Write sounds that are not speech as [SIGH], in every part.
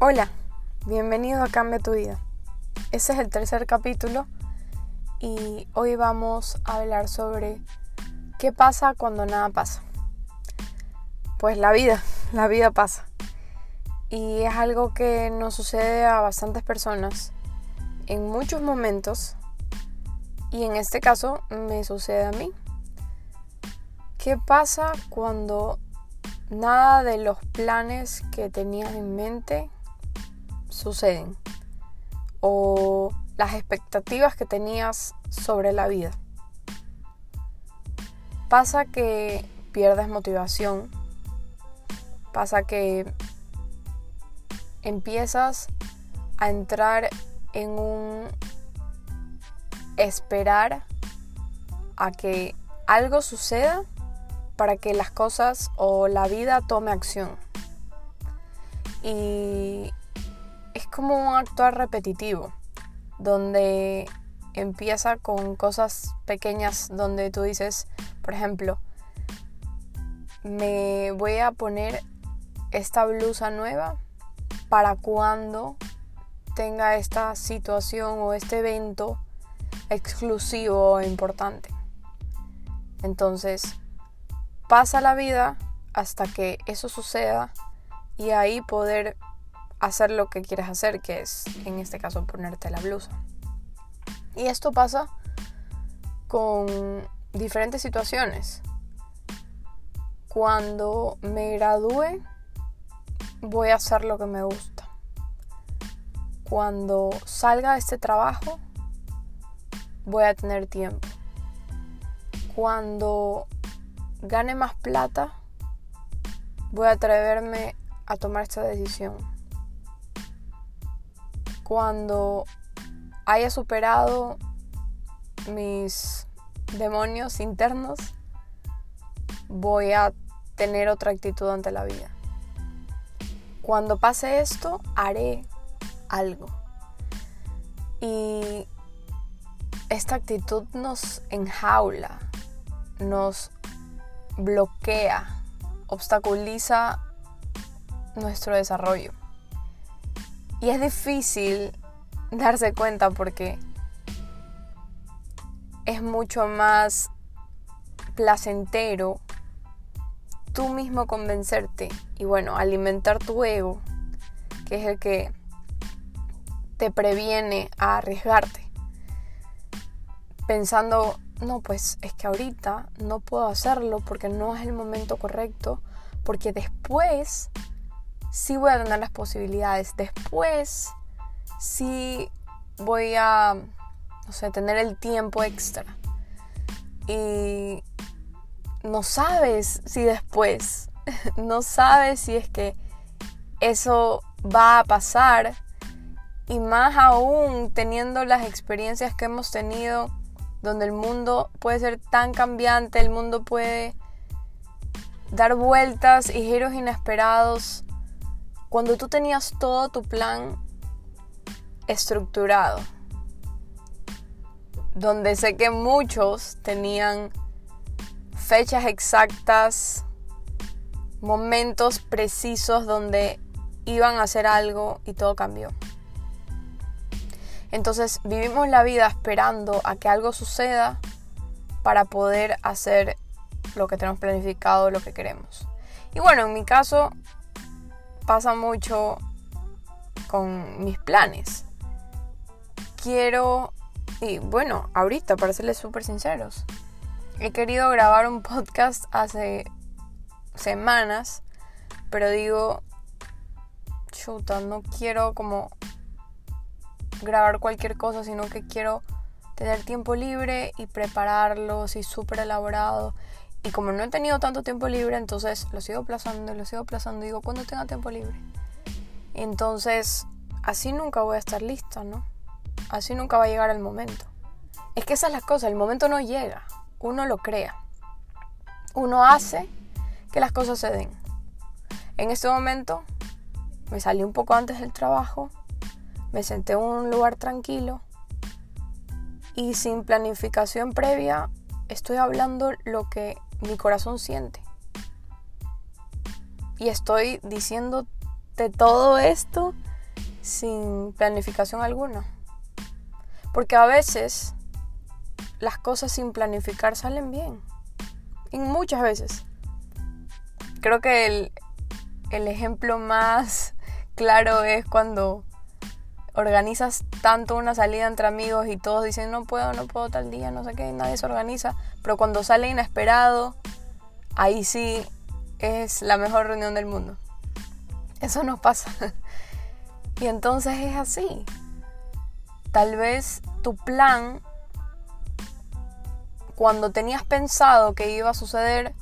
Hola, bienvenido a Cambia tu vida. Este es el tercer capítulo y hoy vamos a hablar sobre qué pasa cuando nada pasa. Pues la vida, [LAUGHS] la vida pasa. Y es algo que nos sucede a bastantes personas en muchos momentos y en este caso me sucede a mí. ¿Qué pasa cuando nada de los planes que tenías en mente O las expectativas que tenías sobre la vida. Pasa que pierdes motivación. Pasa que empiezas a entrar en un esperar a que algo suceda para que las cosas o la vida tome acción. Y como un actuar repetitivo, donde empieza con cosas pequeñas donde tú dices, por ejemplo, me voy a poner esta blusa nueva para cuando tenga esta situación o este evento exclusivo e importante. Entonces, pasa la vida hasta que eso suceda y ahí poder hacer lo que quieres hacer, que es en este caso ponerte la blusa. Y esto pasa con diferentes situaciones. Cuando me gradúe, voy a hacer lo que me gusta. Cuando salga de este trabajo, voy a tener tiempo. Cuando gane más plata, voy a atreverme a tomar esta decisión. Cuando haya superado mis demonios internos, voy a tener otra actitud ante la vida. Cuando pase esto, haré algo. Y esta actitud nos enjaula, nos bloquea, obstaculiza nuestro desarrollo. Y es difícil darse cuenta porque es mucho más placentero tú mismo convencerte y bueno, alimentar tu ego, que es el que te previene a arriesgarte. Pensando no, pues es que ahorita no puedo hacerlo porque no es el momento correcto, porque después sí voy a tener las posibilidades, después sí voy a, no sé, tener el tiempo extra. Y no sabes si después, [LAUGHS] no sabes si es que eso va a pasar. Y más aún teniendo las experiencias que hemos tenido donde el mundo puede ser tan cambiante, el mundo puede dar vueltas y giros inesperados. Cuando tú tenías todo tu plan estructurado, donde sé que muchos tenían fechas exactas, momentos precisos donde iban a hacer algo y todo cambió. Entonces vivimos la vida esperando a que algo suceda para poder hacer lo que tenemos planificado, lo que queremos. Y bueno, en mi caso pasa mucho con mis planes. Quiero, y bueno, ahorita, para serles súper sinceros, he querido grabar un podcast hace semanas, pero digo, chuta, no quiero como grabar cualquier cosa, sino que quiero tener tiempo libre y prepararlo así súper elaborado. Y como no he tenido tanto tiempo libre, entonces lo sigo aplazando, lo sigo aplazando. Digo, cuando tenga tiempo libre? Entonces, así nunca voy a estar lista, ¿no? Así nunca va a llegar el momento. Es que esa es la cosa, el momento no llega, uno lo crea. Uno hace que las cosas se den. En este momento me salí un poco antes del trabajo, me senté en un lugar tranquilo y sin planificación previa estoy hablando lo que mi corazón siente. Y estoy diciéndote todo esto sin planificación alguna. Porque a veces las cosas sin planificar salen bien. Y muchas veces. Creo que el, el ejemplo más [LAUGHS] claro es cuando organizas tanto una salida entre amigos y todos dicen no puedo, no puedo tal día, no sé qué, nadie se organiza, pero cuando sale inesperado, ahí sí es la mejor reunión del mundo. Eso nos pasa. [LAUGHS] y entonces es así. Tal vez tu plan, cuando tenías pensado que iba a suceder,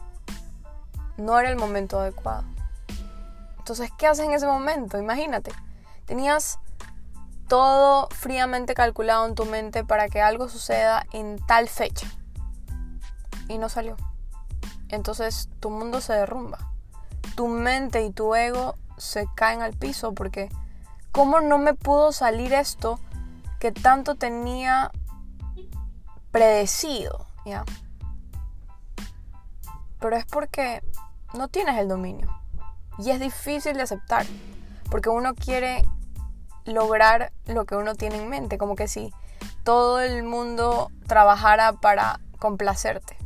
no era el momento adecuado. Entonces, ¿qué haces en ese momento? Imagínate, tenías todo fríamente calculado en tu mente para que algo suceda en tal fecha. Y no salió. Entonces tu mundo se derrumba. Tu mente y tu ego se caen al piso porque ¿cómo no me pudo salir esto que tanto tenía predecido? ¿Ya? Pero es porque no tienes el dominio. Y es difícil de aceptar. Porque uno quiere lograr lo que uno tiene en mente, como que si todo el mundo trabajara para complacerte.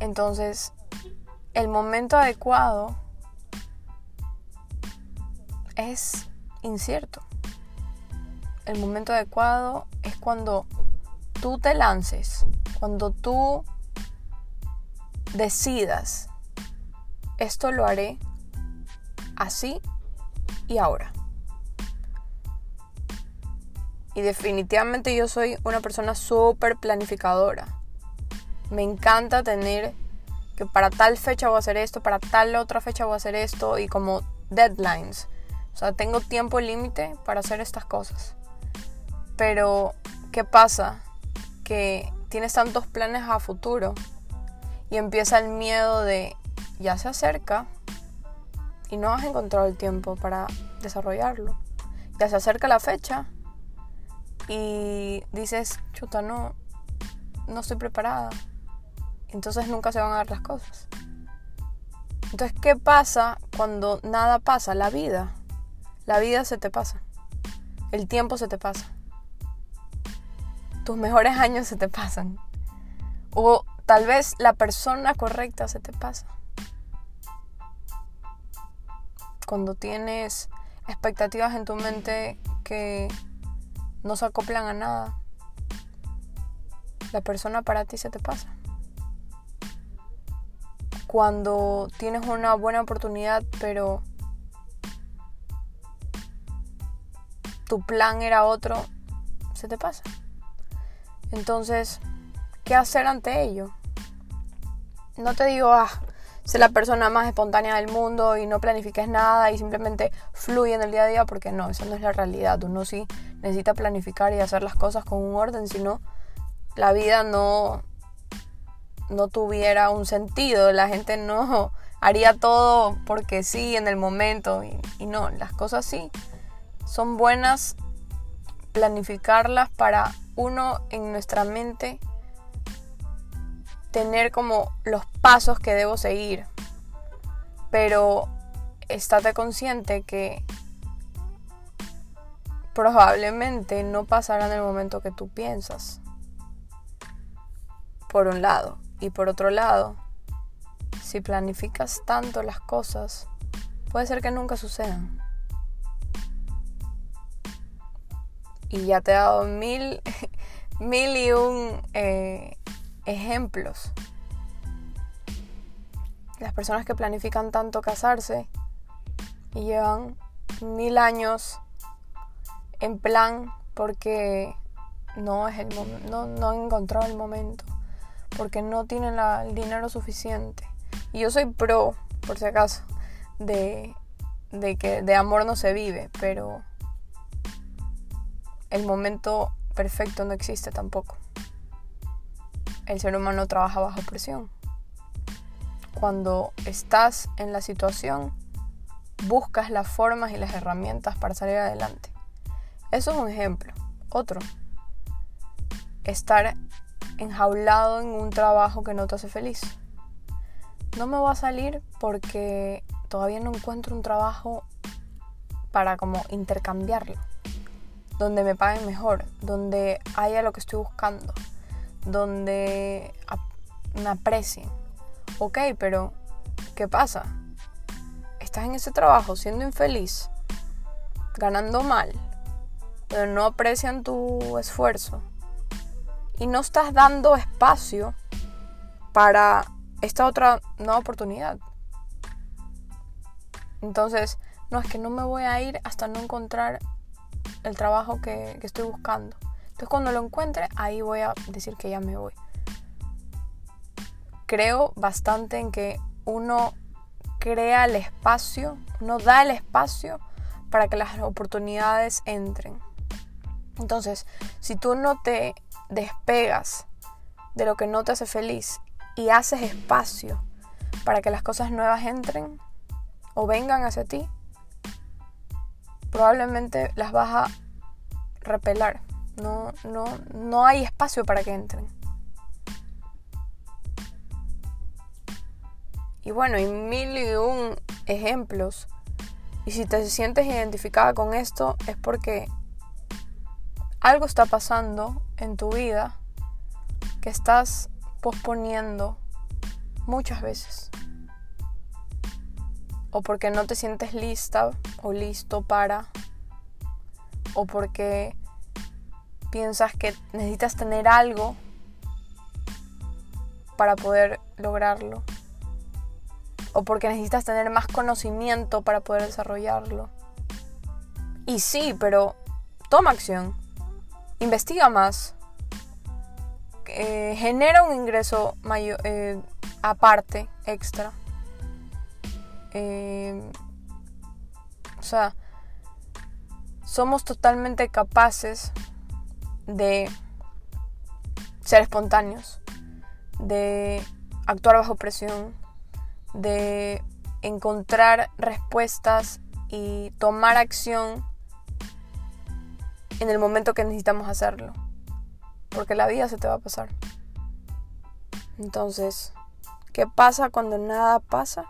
Entonces, el momento adecuado es incierto. El momento adecuado es cuando tú te lances, cuando tú decidas, esto lo haré así y ahora. Y definitivamente yo soy una persona súper planificadora. Me encanta tener que para tal fecha voy a hacer esto, para tal otra fecha voy a hacer esto y como deadlines. O sea, tengo tiempo límite para hacer estas cosas. Pero, ¿qué pasa? Que tienes tantos planes a futuro y empieza el miedo de ya se acerca, y no has encontrado el tiempo para desarrollarlo. Ya se acerca la fecha y dices, chuta, no, no estoy preparada. Entonces nunca se van a dar las cosas. Entonces, ¿qué pasa cuando nada pasa? La vida. La vida se te pasa. El tiempo se te pasa. Tus mejores años se te pasan. O tal vez la persona correcta se te pasa cuando tienes expectativas en tu mente que no se acoplan a nada, la persona para ti se te pasa. Cuando tienes una buena oportunidad, pero tu plan era otro, se te pasa. Entonces, ¿qué hacer ante ello? No te digo, ah, ser la persona más espontánea del mundo y no planifiques nada y simplemente fluye en el día a día porque no, esa no es la realidad. Uno sí necesita planificar y hacer las cosas con un orden, si no, la vida no, no tuviera un sentido. La gente no haría todo porque sí en el momento y, y no, las cosas sí son buenas planificarlas para uno en nuestra mente tener como los pasos que debo seguir. Pero estate consciente que probablemente no pasará en el momento que tú piensas. Por un lado. Y por otro lado, si planificas tanto las cosas, puede ser que nunca sucedan. Y ya te he dado mil, [LAUGHS] mil y un eh, ejemplos. Las personas que planifican tanto casarse y llevan mil años en plan porque no es el no, no han encontrado el momento, porque no tienen el dinero suficiente. Y yo soy pro, por si acaso, de, de que de amor no se vive, pero el momento perfecto no existe tampoco el ser humano trabaja bajo presión. Cuando estás en la situación, buscas las formas y las herramientas para salir adelante. Eso es un ejemplo. Otro, estar enjaulado en un trabajo que no te hace feliz. No me voy a salir porque todavía no encuentro un trabajo para como intercambiarlo. Donde me paguen mejor, donde haya lo que estoy buscando, donde me aprecien. Ok, pero ¿qué pasa? Estás en ese trabajo siendo infeliz, ganando mal, pero no aprecian tu esfuerzo y no estás dando espacio para esta otra nueva oportunidad. Entonces, no es que no me voy a ir hasta no encontrar el trabajo que, estoy buscando. Entonces, cuando lo encuentre, ahí voy a decir que ya me voy. Creo bastante en que uno crea el espacio, uno da el espacio para que las oportunidades entren. Entonces, si tú no te despegas de lo que no te hace feliz y haces espacio para que las cosas nuevas entren o vengan hacia ti, probablemente las vas a repelar. No, no, no hay espacio para que entren. Y bueno, hay mil y un ejemplos. Y si te sientes identificada con esto es porque algo está pasando en tu vida que estás posponiendo muchas veces. O porque no te sientes lista o listo para. O porque piensas que necesitas tener algo para poder lograrlo. O porque necesitas tener más conocimiento para poder desarrollarlo. Y sí, pero toma acción investiga más, eh, genera un ingreso mayor, eh, aparte, extra. Eh, o sea, somos totalmente capaces de ser espontáneos, de actuar bajo presión, de encontrar respuestas y tomar acción en el momento que necesitamos hacerlo. Porque la vida se te va a pasar. Entonces, ¿qué pasa cuando nada pasa?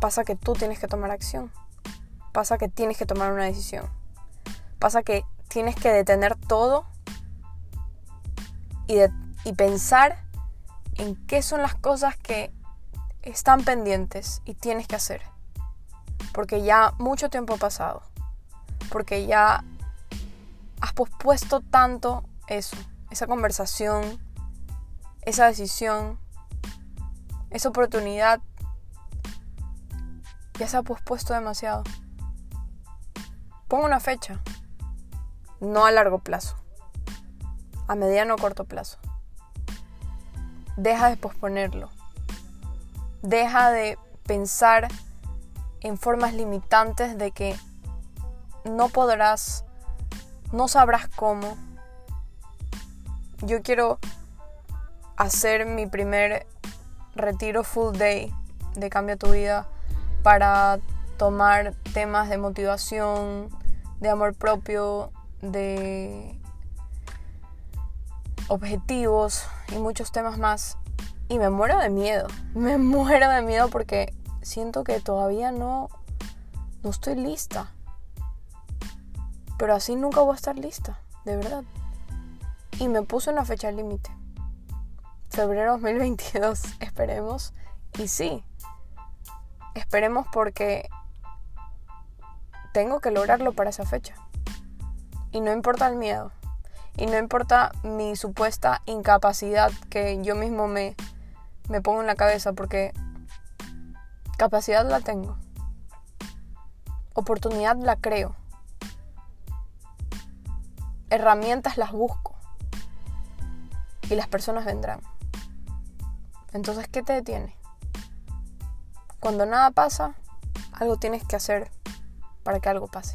Pasa que tú tienes que tomar acción. Pasa que tienes que tomar una decisión. Pasa que tienes que detener todo y, pensar en qué son las cosas que están pendientes y tienes que hacer. Porque ya mucho tiempo ha pasado porque ya has pospuesto tanto eso, esa conversación, esa decisión, esa oportunidad, ya se ha pospuesto demasiado. Pongo una fecha, no a largo plazo, a mediano o corto plazo. Deja de posponerlo. Deja de pensar en formas limitantes de que no podrás, no sabrás cómo. Yo quiero hacer mi primer retiro full day de Cambia tu vida para tomar temas de motivación, de amor propio, de objetivos y muchos temas más. Y me muero de miedo, [LAUGHS] me muero de miedo porque siento que todavía no, no estoy lista. Pero así nunca voy a estar lista, de verdad. Y me puse una fecha límite. Febrero 2022, [LAUGHS] esperemos. Y sí, esperemos porque tengo que lograrlo para esa fecha. Y no importa el miedo. Y no importa mi supuesta incapacidad que yo mismo me, me pongo en la cabeza porque capacidad la tengo. Oportunidad la creo herramientas las busco y las personas vendrán. Entonces, ¿qué te detiene? Cuando nada pasa, algo tienes que hacer para que algo pase.